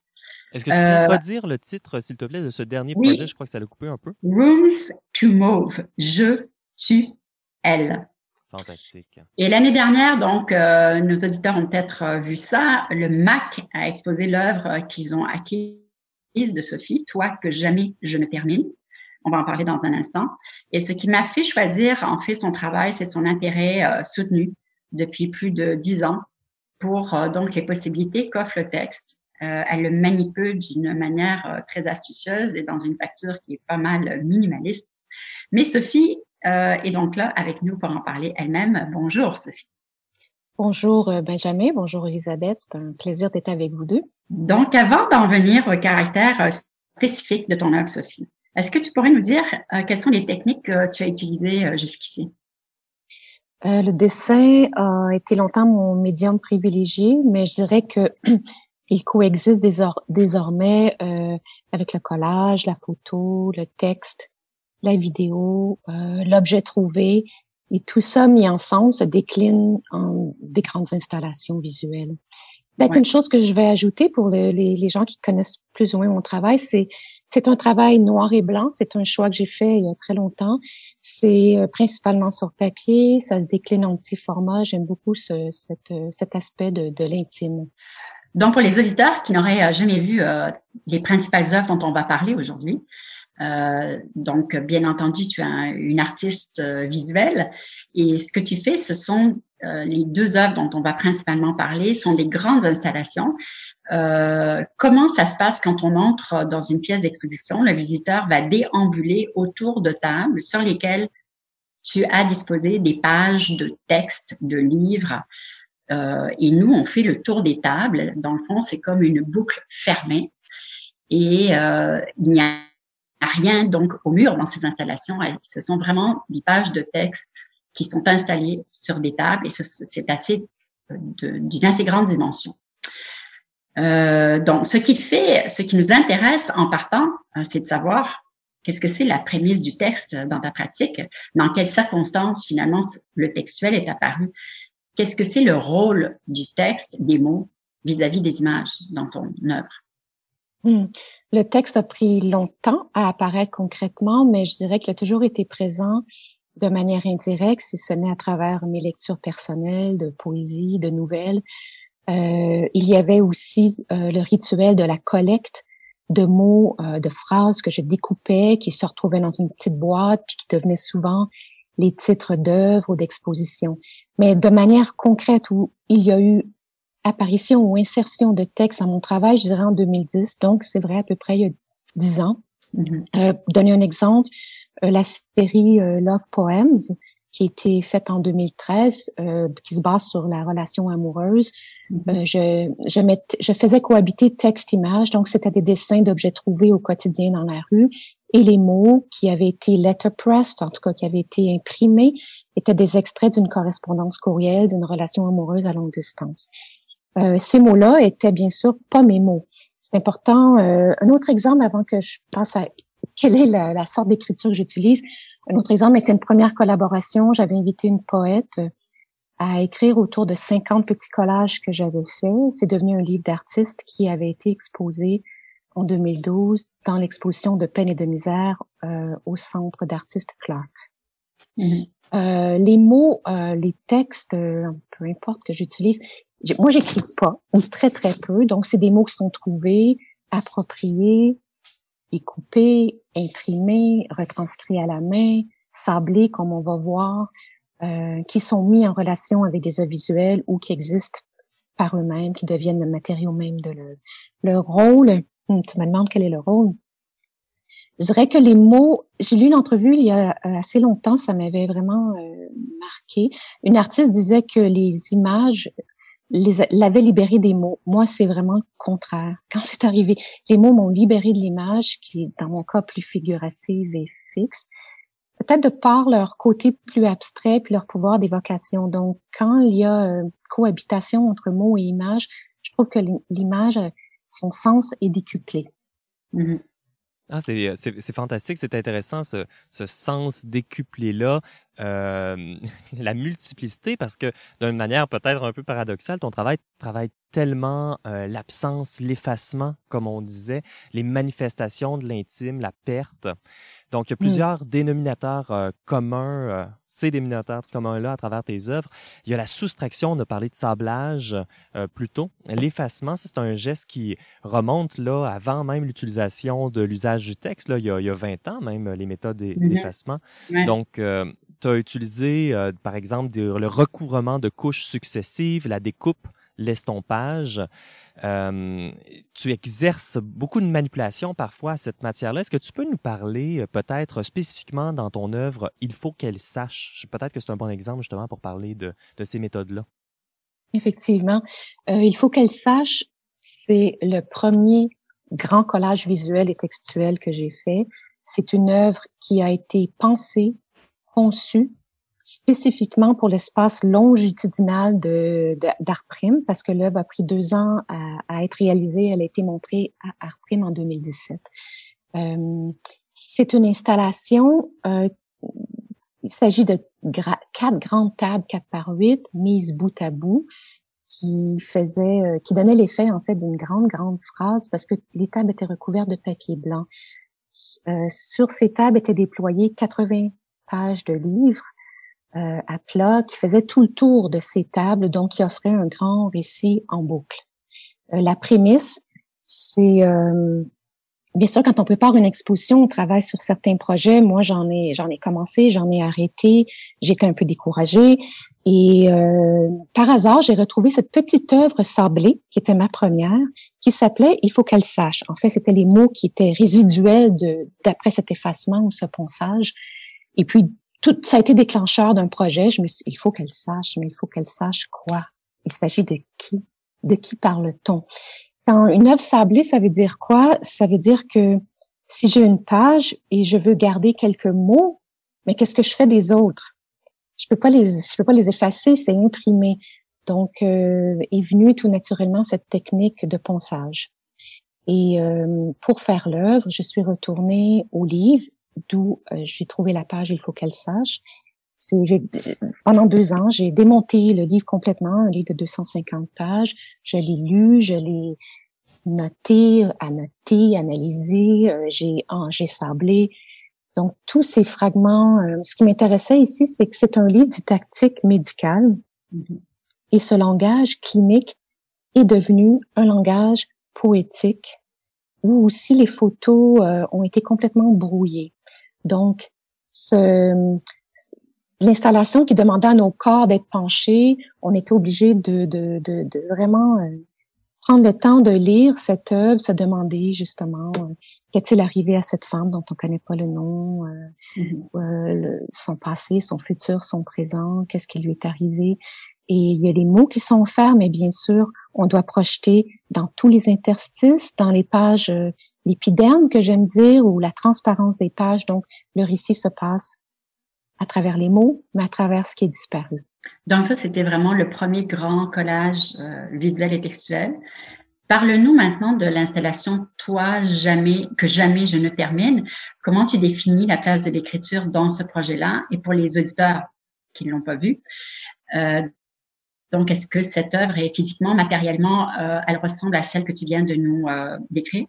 Est-ce que tu peux euh, dire le titre, s'il te plaît, de ce dernier projet? Je crois que ça l'a coupé un peu. Rooms to Move. Je, tu, elle. Fantastique. Et l'année dernière, donc, euh, nos auditeurs ont peut-être euh, vu ça, le MAC a exposé l'œuvre qu'ils ont acquise de Sophie, Toi que jamais je ne termine. On va en parler dans un instant. Et ce qui m'a fait choisir, en fait, son travail, c'est son intérêt soutenu depuis plus de dix ans pour donc les possibilités qu'offre le texte euh, elle le manipule d'une manière euh, très astucieuse et dans une facture qui est pas mal minimaliste. Mais Sophie euh, est donc là avec nous pour en parler elle-même. Bonjour Sophie. Bonjour Benjamin, bonjour Elisabeth, c'est un plaisir d'être avec vous deux. Donc avant d'en venir au caractère spécifique de ton œuvre Sophie, est-ce que tu pourrais nous dire quelles sont les techniques que tu as utilisées jusqu'ici? le dessin a été longtemps mon médium privilégié, mais je dirais que il coexiste désormais euh, avec le collage, la photo, le texte, la vidéo, euh, l'objet trouvé, et tout ça mis ensemble se décline en des grandes installations visuelles. Peut-être une chose que je vais ajouter pour les, les, gens qui connaissent plus ou moins mon travail, c'est c'est un travail noir et blanc. C'est un choix que j'ai fait il y a très longtemps. C'est euh, principalement sur papier. Ça se décline en petit format. J'aime beaucoup ce, cet, cet aspect de, de l'intime. Donc, pour les auditeurs qui n'auraient euh, jamais vu euh, les principales œuvres dont on va parler aujourd'hui, euh, donc, bien entendu, tu es une artiste visuelle et ce que tu fais, ce sont les deux œuvres dont on va principalement parler, sont des grandes installations. comment ça se passe quand on entre dans une pièce d'exposition? Le visiteur va déambuler autour de tables sur lesquelles tu as disposé des pages de textes, de livres, euh, et nous, on fait le tour des tables. Dans le fond, c'est comme une boucle fermée. Et euh, il n'y a rien donc au mur dans ces installations. Ce sont vraiment des pages de texte qui sont installées sur des tables et c'est assez euh, d'une assez grande dimension. Euh, donc, ce qui fait, ce qui nous intéresse en partant, euh, c'est de savoir qu'est-ce que c'est la prémisse du texte dans ta pratique, dans quelles circonstances finalement le textuel est apparu qu'est-ce que c'est le rôle du texte, des mots, vis-à-vis des images dans ton œuvre? Hmm. Le texte a pris longtemps à apparaître concrètement, mais je dirais qu'il a toujours été présent de manière indirecte, si ce n'est à travers mes lectures personnelles de poésie, de nouvelles. Euh, il y avait aussi euh, le rituel de la collecte de mots, euh, de phrases que je découpais, qui se retrouvaient dans une petite boîte, puis qui devenaient souvent les titres d'œuvres ou d'expositions. Mais de manière concrète, où il y a eu apparition ou insertion de texte à mon travail, je dirais en 2010, donc c'est vrai à peu près il y a dix ans. Euh, donner un exemple, euh, la série euh, Love Poems, qui a été faite en 2013, euh, qui se base sur la relation amoureuse. Mm-hmm. je, je, je faisais cohabiter texte-image, donc c'était des dessins d'objets trouvés au quotidien dans la rue, et les mots qui avaient été letterpressed, en tout cas qui avaient été imprimés, étaient des extraits d'une correspondance courriel, d'une relation amoureuse à longue distance. Euh, ces mots-là étaient bien sûr pas mes mots. C'est important. Euh, un autre exemple avant que je pense à quelle est la, sorte d'écriture que j'utilise. Un autre exemple, c'est une première collaboration. J'avais invité une poète à écrire autour de 50 petits collages que j'avais faits. C'est devenu un livre d'artiste qui avait été exposé en 2012 dans l'exposition de peine et de misère euh, au Centre d'artistes Clark. Mhm. Euh, les mots, euh, les textes, euh, peu importe que j'utilise, moi j'écris pas ou très très peu, donc c'est des mots qui sont trouvés, appropriés, découpés, imprimés, retranscrits à la main, sablés comme on va voir, euh, qui sont mis en relation avec des œuvres visuelles ou qui existent par eux-mêmes, qui deviennent le matériau même de leur, leur rôle. Hum, tu me demandes quel est le rôle. Je dirais que les mots, j'ai lu une entrevue il y a euh, assez longtemps, ça m'avait vraiment euh, marqué. Une artiste disait que les images l'avaient libéré des mots. Moi, c'est vraiment le contraire. Quand c'est arrivé, les mots m'ont libéré de l'image, qui dans mon cas plus figurative et fixe, peut-être de par leur côté plus abstrait puis leur pouvoir d'évocation. Donc, quand il y a euh, cohabitation entre mots et images, je trouve que l'image, son sens est décuplé. Mm-hmm. Ah, c'est, c'est, fantastique, c'est intéressant ce, ce sens décuplé-là, euh, la multiplicité, parce que d'une manière peut-être un peu paradoxale, ton travail travaille tellement euh, l'absence, l'effacement, comme on disait, les manifestations de l'intime, la perte. Donc, il y a mmh. plusieurs dénominateurs euh, communs, euh, ces dénominateurs communs-là à travers tes œuvres. Il y a la soustraction, on a parlé de sablage euh, plus tôt. L'effacement, c'est un geste qui remonte là avant même l'utilisation de l'usage du texte, là, il, y a, il y a 20 ans même, les méthodes mmh d'effacement. Donc, tu as utilisé, par exemple, le recouvrement de couches successives, la découpe l'estompage. Euh, tu exerces beaucoup de manipulation parfois à cette matière-là. Est-ce que tu peux nous parler euh, peut-être spécifiquement dans ton œuvre Il faut qu'elle sache? Peut-être que c'est un bon exemple justement pour parler de, ces méthodes-là. Effectivement. Euh, il faut qu'elle sache, c'est le premier grand collage visuel et textuel que j'ai fait. C'est une œuvre qui a été pensée, conçue spécifiquement pour l'espace longitudinal de, d'Art Prime, parce que l'œuvre a pris deux ans à, être réalisée. Elle a été montrée à Art Prime en 2017. Euh, c'est une installation. Euh, il s'agit de quatre grandes tables, 4 par 8, mises bout à bout, qui faisaient, euh, qui donnaient l'effet en fait d'une grande, grande phrase, parce que les tables étaient recouvertes de papier blanc. Euh, sur ces tables étaient déployées 80 pages de livres euh, à plat qui faisait tout le tour de ces tables, donc qui offrait un grand récit en boucle. Euh, la prémisse, c'est euh, bien sûr quand on prépare une exposition, on travaille sur certains projets. Moi, j'en ai j'en ai commencé, j'en ai arrêté, j'étais un peu découragée et par hasard, j'ai retrouvé cette petite œuvre sablée qui était ma première, qui s'appelait Il faut qu'elle sache. En fait, c'était les mots qui étaient résiduels d'après cet effacement ou ce ponçage. Et puis tout, ça a été déclencheur d'un projet. Je me suis il faut qu'elle sache, mais il faut qu'elle sache quoi? Il s'agit de qui? De qui parle-t-on? Quand une œuvre sablée, ça veut dire quoi? Ça veut dire que si j'ai une page et je veux garder quelques mots, mais qu'est-ce que je fais des autres? Je peux pas les, je peux pas les effacer, c'est imprimé. Donc, euh, est venue tout naturellement cette technique de ponçage. Et euh, pour faire l'œuvre, je suis retournée au livre d'où euh, j'ai trouvé la page Il faut qu'elle sache. C'est, pendant deux ans, j'ai démonté le livre complètement, un livre de 250 pages. Je l'ai lu, je l'ai noté, annoté, analysé, euh, j'ai j'ai sablé. Donc, tous ces fragments, euh, ce qui m'intéressait ici, c'est que c'est un livre didactique médical. Mm-hmm. Et ce langage clinique est devenu un langage poétique où aussi les photos ont été complètement brouillées. Donc, l'installation qui demandait à nos corps d'être penchés, on était obligé de, de, de, vraiment euh, prendre le temps de lire cette œuvre, se demander justement euh, qu'est-il arrivé à cette femme dont on connaît pas le nom, euh, mm-hmm. son passé, son futur, son présent, qu'est-ce qui lui est arrivé. Et il y a les mots qui sont offerts, mais bien sûr, on doit projeter dans tous les interstices, dans les pages, euh, l'épiderme que j'aime dire, ou la transparence des pages. Donc, le récit se passe à travers les mots, mais à travers ce qui est disparu. Donc ça, c'était vraiment le premier grand collage euh, visuel et textuel. Parle-nous maintenant de l'installation Toi jamais que jamais je ne termine. Comment tu définis la place de l'écriture dans ce projet-là? Et pour les auditeurs qui ne l'ont pas vu, euh, donc, est-ce que cette œuvre est physiquement, matériellement, euh, elle ressemble à celle que tu viens de nous euh, décrire?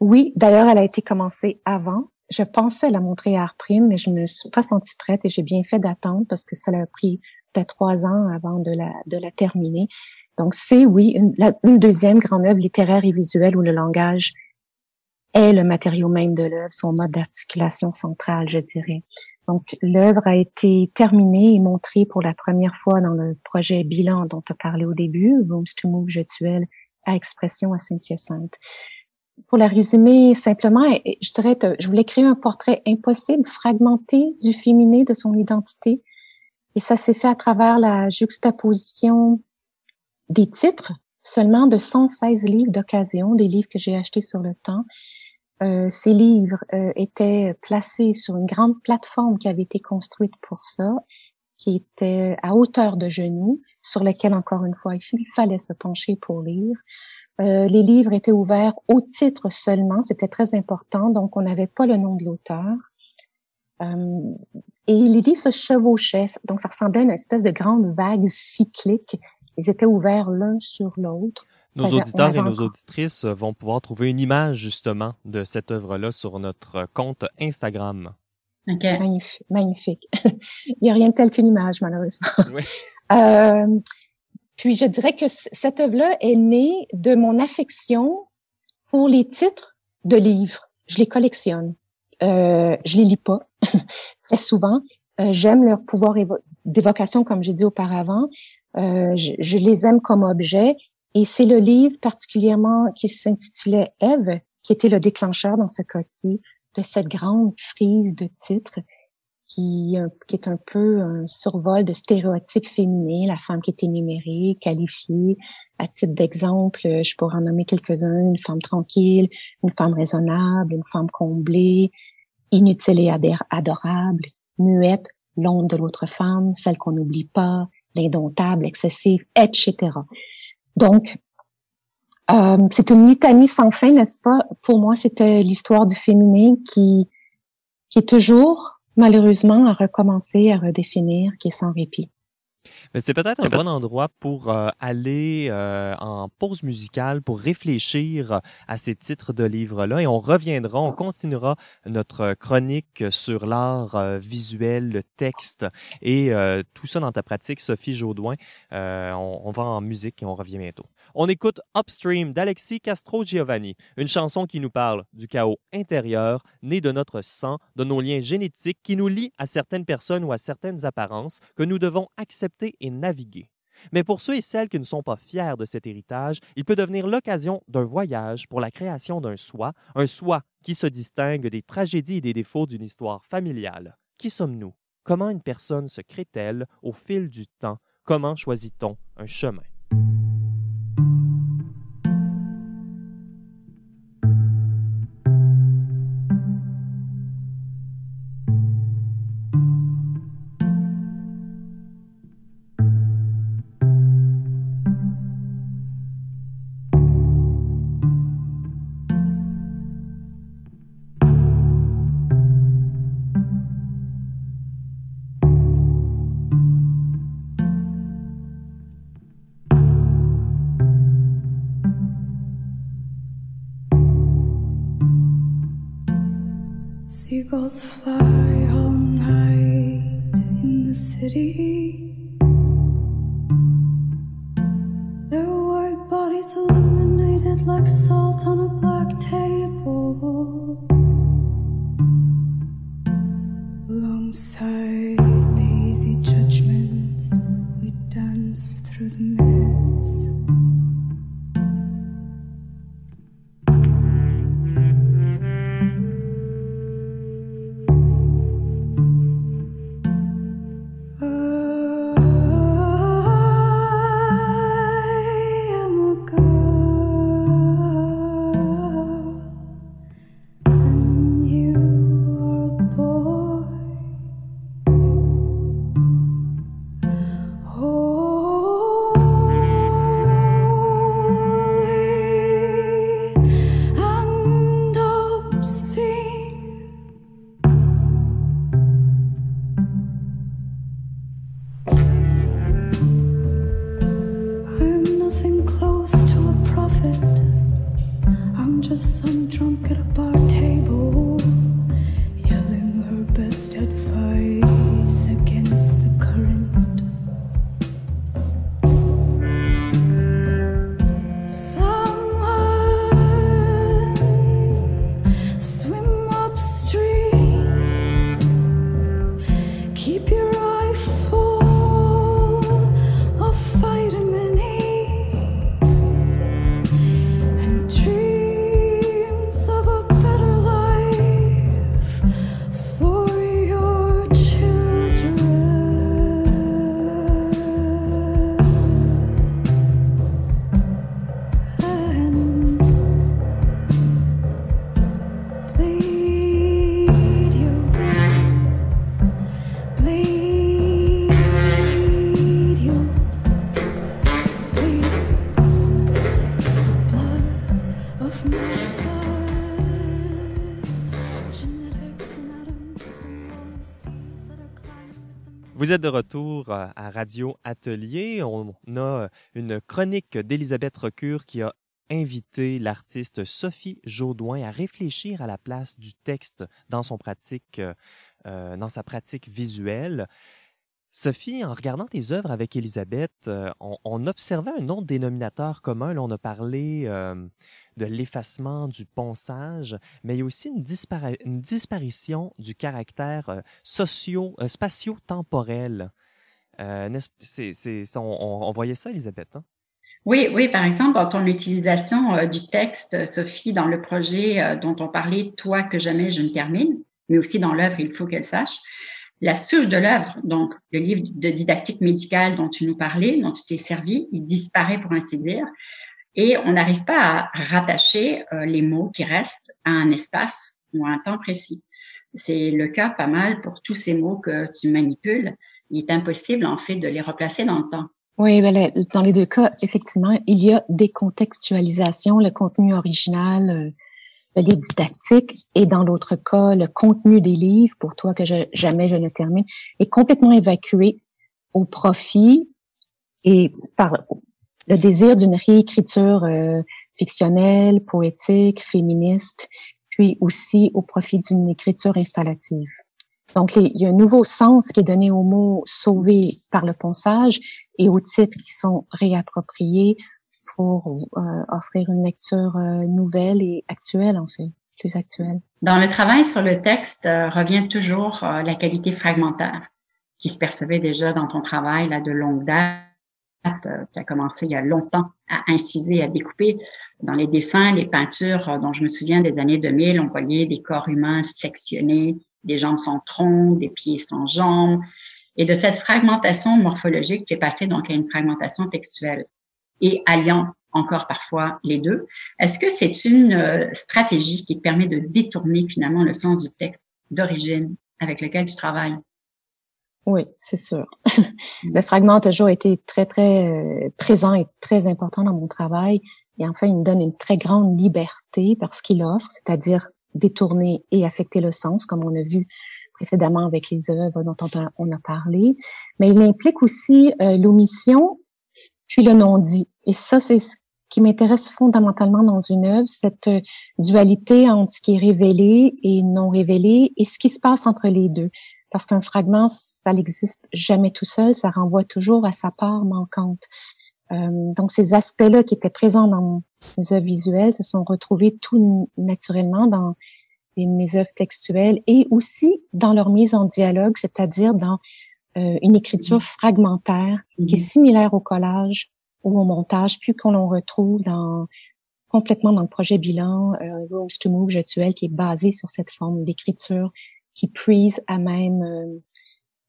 Oui, d'ailleurs, elle a été commencée avant je pensais la montrer à Arprime, mais je ne me suis pas sentie prête et j'ai bien fait d'attendre parce que ça a pris peut-être trois ans avant de la, de la terminer. Donc, c'est, oui, une, une deuxième grande œuvre littéraire et visuelle où le langage est le matériau même de l'œuvre, son mode d'articulation central, je dirais. Donc, l'œuvre a été terminée et montrée pour la première fois dans le projet Bilan dont as parlé au début, Rooms to Move Gestuel à expression à Saint-Hyacinthe. Pour la résumer simplement, je dirais, je voulais créer un portrait impossible, fragmenté du féminin, de son identité. Et ça s'est fait à travers la juxtaposition des titres seulement de 116 livres d'occasion, des livres que j'ai achetés sur le temps. Euh, ces livres euh, étaient placés sur une grande plateforme qui avait été construite pour ça, qui était à hauteur de genoux, sur laquelle, encore une fois, il fallait se pencher pour lire. Euh, les livres étaient ouverts au titre seulement, c'était très important, donc on n'avait pas le nom de l'auteur. Euh, et les livres se chevauchaient, donc ça ressemblait à une espèce de grande vague cyclique. Ils étaient ouverts l'un sur l'autre. Nos auditeurs et nos auditrices vont pouvoir trouver une image justement de cette œuvre-là sur notre compte Instagram. Magnifique. magnifique. Il n'y a rien de tel qu'une image, malheureusement. Oui. Euh, puis je dirais que cette œuvre-là est née de mon affection pour les titres de livres. Je les collectionne. Euh, je les lis pas très souvent. Euh, j'aime leur pouvoir d'évocation, comme j'ai dit auparavant. Euh, je, je, les aime comme objet. Et c'est le livre particulièrement qui s'intitulait Eve qui était le déclencheur dans ce cas-ci de cette grande frise de titres qui, euh, qui est un peu un survol de stéréotypes féminins, la femme qui est énumérée, qualifiée. À titre d'exemple, je pourrais en nommer quelques-uns, une femme tranquille, une femme raisonnable, une femme comblée, inutile et adorable, muette, l'onde de l'autre femme, celle qu'on n'oublie pas, l'indomptable, excessive, etc. Donc, euh, c'est une litanie sans fin, n'est-ce pas? Pour moi, c'était l'histoire du féminin qui, qui est toujours malheureusement à recommencer, à redéfinir, qui est sans répit. C'est peut-être un bon endroit pour euh, aller euh, en pause musicale, pour réfléchir à ces titres de livres-là. Et on reviendra, on continuera notre chronique sur l'art euh, visuel, le texte et tout ça dans ta pratique, Sophie Jaudoin. On, on, va en musique et on revient bientôt. On écoute Upstream d'Alexis Castro Giovanni, une chanson qui nous parle du chaos intérieur, né de notre sang, de nos liens génétiques qui nous lient à certaines personnes ou à certaines apparences que nous devons accepter et naviguer. Mais pour ceux et celles qui ne sont pas fiers de cet héritage, il peut devenir l'occasion d'un voyage pour la création d'un soi, un soi qui se distingue des tragédies et des défauts d'une histoire familiale. Qui sommes-nous? Comment une personne se crée-t-elle au fil du temps? Comment choisit-on un chemin? City. Their white bodies illuminated like salt on a black de retour euh, à Radio Atelier. On a une chronique d'Elisabeth Recure qui a invité l'artiste Sophie Jaudoin à réfléchir à la place du texte dans son pratique, euh, euh, dans sa pratique visuelle. Sophie, en regardant tes œuvres avec Elisabeth, euh, on, observait un autre dénominateur commun. On a parlé de l'effacement, du ponçage, mais il y a aussi une, disparition du caractère socio, spatio-temporel. on, on, voyait ça, Elisabeth. Hein? Oui, oui, par exemple, dans ton utilisation euh, du texte, Sophie, dans le projet euh, dont on parlait, Toi que jamais je ne termine, mais aussi dans l'œuvre, il faut qu'elle sache, la souche de l'œuvre, donc le livre de didactique médicale dont tu nous parlais, dont tu t'es servi, il disparaît pour ainsi dire, et on n'arrive pas à rattacher euh, les mots qui restent à un espace ou à un temps précis. C'est le cas pas mal pour tous ces mots que tu manipules. Il est impossible, en fait, de les replacer dans le temps. Oui, ben, dans les deux cas, effectivement, il y a des contextualisations, le contenu original, euh, le livre didactique, et dans l'autre cas, le contenu des livres, pour toi que je, jamais je ne termine, est complètement évacué au profit et par le désir d'une réécriture euh, fictionnelle, poétique, féministe, puis aussi au profit d'une écriture installative. Donc, il y a un nouveau sens qui est donné au mot sauvé par le ponçage et aux titres qui sont réappropriés pour euh, offrir une lecture euh, nouvelle et actuelle, en fait, plus actuelle. Dans le travail sur le texte euh, revient toujours la qualité fragmentaire qui se percevait déjà dans ton travail là, de longue date. Tu as commencé il y a longtemps à inciser, à découper. Dans les dessins, les peintures dont je me souviens des années 2000, on voyait des corps humains sectionnés, des jambes sans tronc, des pieds sans jambes, et de cette fragmentation morphologique, tu es passé donc à une fragmentation textuelle et alliant encore parfois les deux. Est-ce que c'est une euh, stratégie qui permet de détourner finalement le sens du texte d'origine avec lequel tu travailles? Oui, c'est sûr. le fragment a toujours été très, très euh, présent et très important dans mon travail. Et enfin, il me donne une très grande liberté parce qu'il offre, c'est-à-dire détourner et affecter le sens, comme on a vu précédemment avec les œuvres dont on a, parlé, mais il implique aussi euh, l'omission puis le non-dit. Et ça, c'est ce qui m'intéresse fondamentalement dans une œuvre, cette euh, dualité entre ce qui est révélé et non révélé et ce qui se passe entre les deux. Parce qu'un fragment, ça n'existe jamais tout seul, ça renvoie toujours à sa part manquante. Euh, donc ces aspects-là qui étaient présents dans mes œuvres visuelles se sont retrouvés tout naturellement dans mes œuvres textuelles et aussi dans leur mise en dialogue, c'est-à-dire dans euh, une écriture mm-hmm. fragmentaire qui est mm-hmm. similaire au collage ou au montage, puis qu'on l'on retrouve dans complètement dans le projet bilan euh, Rose to Move Jetuel, qui est basé sur cette forme d'écriture qui puise à même euh,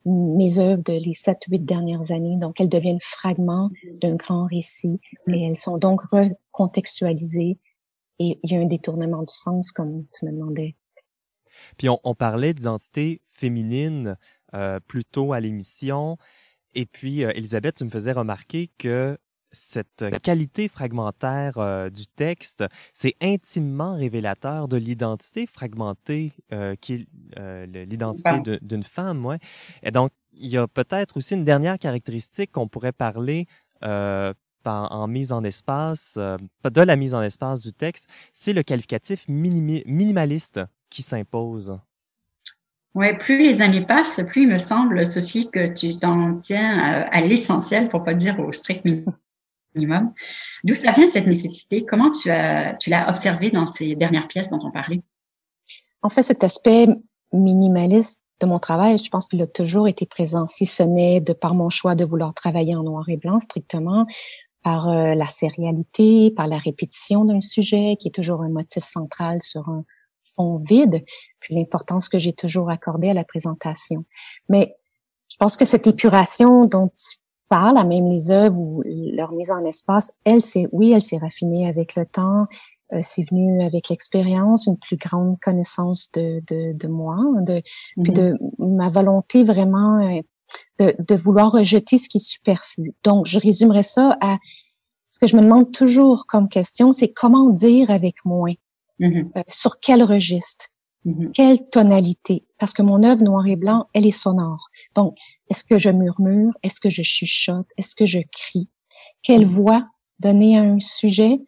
mes œuvres de les sept, huit dernières années. Donc, elles deviennent fragments d'un grand récit et elles sont donc recontextualisées et il y a un détournement du sens, comme tu me demandais. Puis on, parlait d'identité féminine euh, plus tôt à l'émission. Et puis, euh, Elisabeth, tu me faisais remarquer que cette qualité fragmentaire euh, du texte, c'est intimement révélateur de l'identité fragmentée euh, qui est l'identité d'une femme. Ouais. Et donc, il y a peut-être aussi une dernière caractéristique qu'on pourrait parler en, mise en espace, euh, de la mise en espace du texte, c'est le qualificatif minimaliste qui s'impose. Oui, plus les années passent, plus il me semble, Sophie, que tu t'en tiens à, l'essentiel, pour pas dire au strict minimum. D'où ça vient cette nécessité? Comment tu as, tu l'as observé dans ces dernières pièces dont on parlait? En fait, cet aspect minimaliste de mon travail, je pense qu'il a toujours été présent, si ce n'est de par mon choix de vouloir travailler en noir et blanc strictement, par euh, la sérialité, par la répétition d'un sujet qui est toujours un motif central sur un fond vide, puis l'importance que j'ai toujours accordée à la présentation. Mais je pense que cette épuration dont tu parles, à même les œuvres ou leur mise en espace, elle, c'est oui, elle s'est raffinée avec le temps. Euh, c'est venu avec l'expérience, une plus grande connaissance de, de, de moi, de, puis mm-hmm. de ma volonté vraiment euh, de, de, vouloir rejeter ce qui est superflu. Donc, je résumerai ça à ce que je me demande toujours comme question, c'est comment dire avec moins, mm-hmm. euh, sur quel registre, mm-hmm. quelle tonalité, parce que mon œuvre noir et blanc, elle est sonore. Donc, Est-ce que je murmure? Est-ce que je chuchote? Est-ce que je crie? Quelle voix donner à un sujet?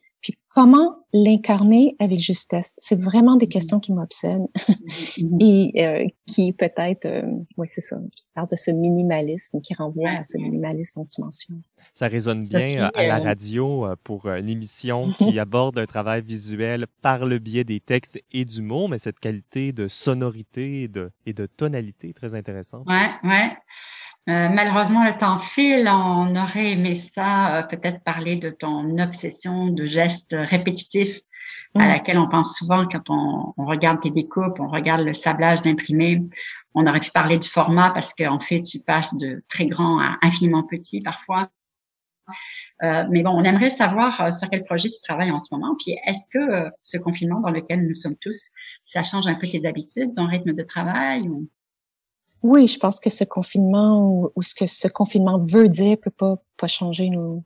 Comment l'incarner avec justesse? C'est vraiment des questions qui m'obsèdent et euh, qui peut-être, euh, oui, c'est ça, qui parle de ce minimalisme, qui renvoie à ce minimalisme dont tu mentionnes. Ça résonne bien euh, à la radio pour une émission qui aborde un travail visuel par le biais des textes et du mot, mais cette qualité de sonorité et de, et de tonalité très intéressante. Ouais, ouais. Euh, malheureusement, le temps file. On aurait aimé ça, euh, peut-être parler de ton obsession de gestes répétitifs à mm. laquelle on pense souvent quand on, on, regarde tes découpes, on regarde le sablage d'imprimé. On aurait pu parler du format parce qu'en fait, tu passes de très grand à infiniment petit parfois. Euh, mais bon, on aimerait savoir euh, sur quel projet tu travailles en ce moment. Puis est-ce que ce confinement dans lequel nous sommes tous, ça change un peu tes habitudes, ton rythme de travail ou... Oui, je pense que ce confinement ou, ce que ce confinement veut dire peut pas, pas changer nos.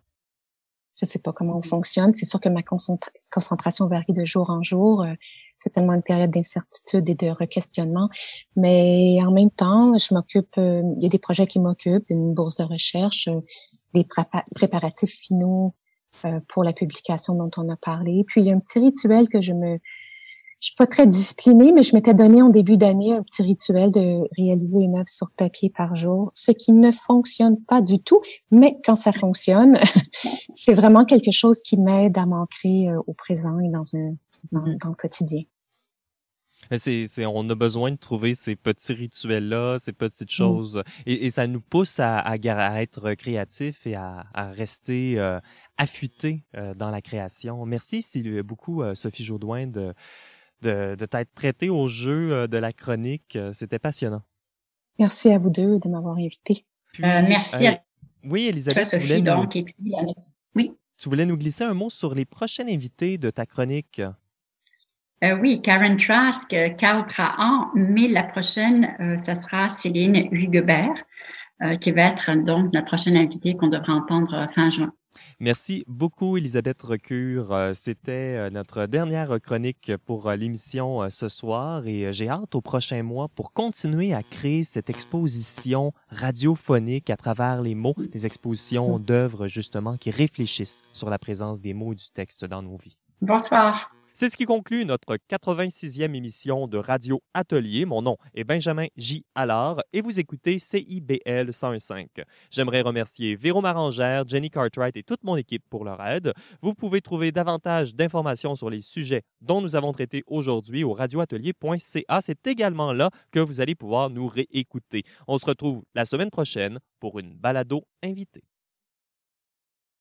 Je sais pas comment on fonctionne. C'est sûr que ma concentration varie de jour en jour. Euh, c'est tellement une période d'incertitude et de requestionnement. Mais en même temps, je m'occupe, euh, il y a des projets qui m'occupent, une bourse de recherche, euh, des préparatifs finaux pour la publication dont on a parlé. Puis il y a un petit rituel que je me je suis pas très disciplinée, mais je m'étais donné en début d'année un petit rituel de réaliser une œuvre sur papier par jour, ce qui ne fonctionne pas du tout, mais quand ça fonctionne, c'est vraiment quelque chose qui m'aide à m'ancrer euh, au présent et dans, un, dans, mm-hmm. le quotidien. C'est, c'est, on a besoin de trouver ces petits rituels-là, ces petites choses, et, et, ça nous pousse à, à, à être créatifs et à, à rester euh, affûtés euh, dans la création. Merci beaucoup, euh, Sophie Jodoin, de, de, de t'être prêté au jeu euh, de la chronique. Euh, c'était passionnant. Merci à vous deux de m'avoir invité. Euh, merci. oui, Elisabeth, tu voulais, donc, nous... oui. tu voulais nous glisser un mot sur les prochains invités de ta chronique. oui, Karen Trask, Carl Trahan, mais la prochaine, ça sera Céline Huguebert, qui va être donc la prochaine invitée qu'on devrait entendre fin juin. Merci beaucoup, Elisabeth Recure. Euh, c'était euh, notre dernière chronique pour euh, l'émission ce soir et j'ai hâte au prochain mois pour continuer à créer cette exposition radiophonique à travers les mots, des expositions d'œuvres justement qui réfléchissent sur la présence des mots et du texte dans nos vies. Bonsoir. C'est ce qui conclut notre 86e émission de Radio Atelier. Mon nom est Benjamin J. Allard et vous écoutez CIBL 105. J'aimerais remercier Véro Marangère, Jenny Cartwright et toute mon équipe pour leur aide. Vous pouvez trouver davantage d'informations sur les sujets dont nous avons traité aujourd'hui au radioatelier.ca. C'est également là que vous allez pouvoir nous réécouter. On se retrouve la semaine prochaine pour une balado invitée.